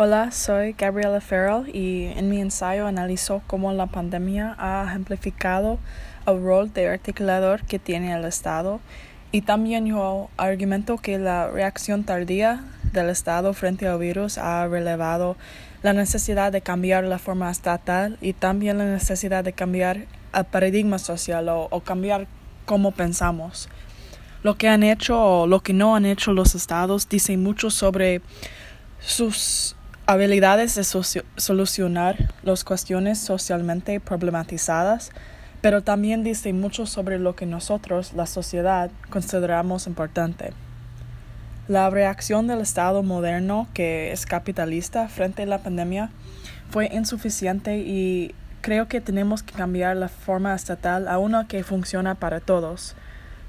Hola, soy Gabriela Farrell y en mi ensayo analizo cómo la pandemia ha ejemplificado el rol de articulador que tiene el Estado y también yo argumento que la reacción tardía del Estado frente al virus ha relevado la necesidad de cambiar la forma estatal y también la necesidad de cambiar el paradigma social o, o cambiar cómo pensamos. Lo que han hecho o lo que no han hecho los estados dice mucho sobre sus habilidades de solucionar las cuestiones socialmente problematizadas, pero también dice mucho sobre lo que nosotros, la sociedad, consideramos importante. La reacción del Estado moderno, que es capitalista frente a la pandemia, fue insuficiente y creo que tenemos que cambiar la forma estatal a una que funciona para todos.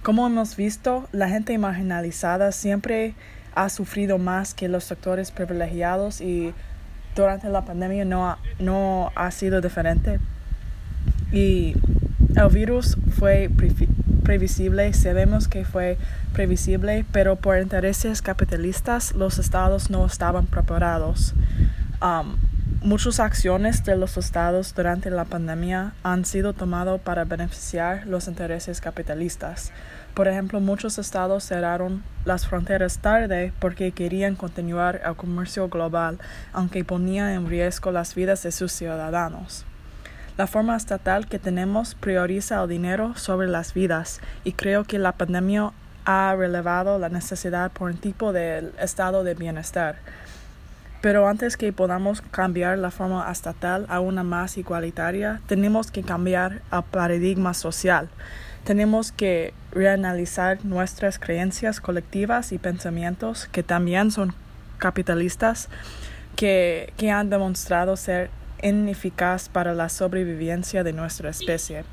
Como hemos visto, la gente marginalizada siempre ha sufrido más que los sectores privilegiados y durante la pandemia no ha, no ha sido diferente. Y el virus fue previsible, sabemos que fue previsible, pero por intereses capitalistas los estados no estaban preparados. Um, muchas acciones de los estados durante la pandemia han sido tomadas para beneficiar los intereses capitalistas. Por ejemplo, muchos estados cerraron las fronteras tarde porque querían continuar el comercio global, aunque ponía en riesgo las vidas de sus ciudadanos. La forma estatal que tenemos prioriza el dinero sobre las vidas y creo que la pandemia ha relevado la necesidad por un tipo de estado de bienestar. Pero antes que podamos cambiar la forma estatal a una más igualitaria, tenemos que cambiar el paradigma social. Tenemos que reanalizar nuestras creencias colectivas y pensamientos que también son capitalistas, que, que han demostrado ser ineficaz para la sobrevivencia de nuestra especie.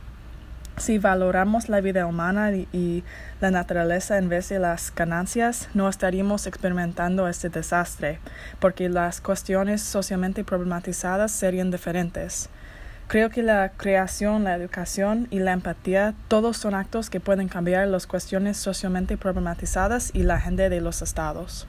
Si valoramos la vida humana y, la naturaleza en vez de las ganancias, no estaríamos experimentando este desastre, porque las cuestiones socialmente problematizadas serían diferentes. Creo que la creación, la educación y la empatía, todos son actos que pueden cambiar las cuestiones socialmente problematizadas y la agenda de los estados.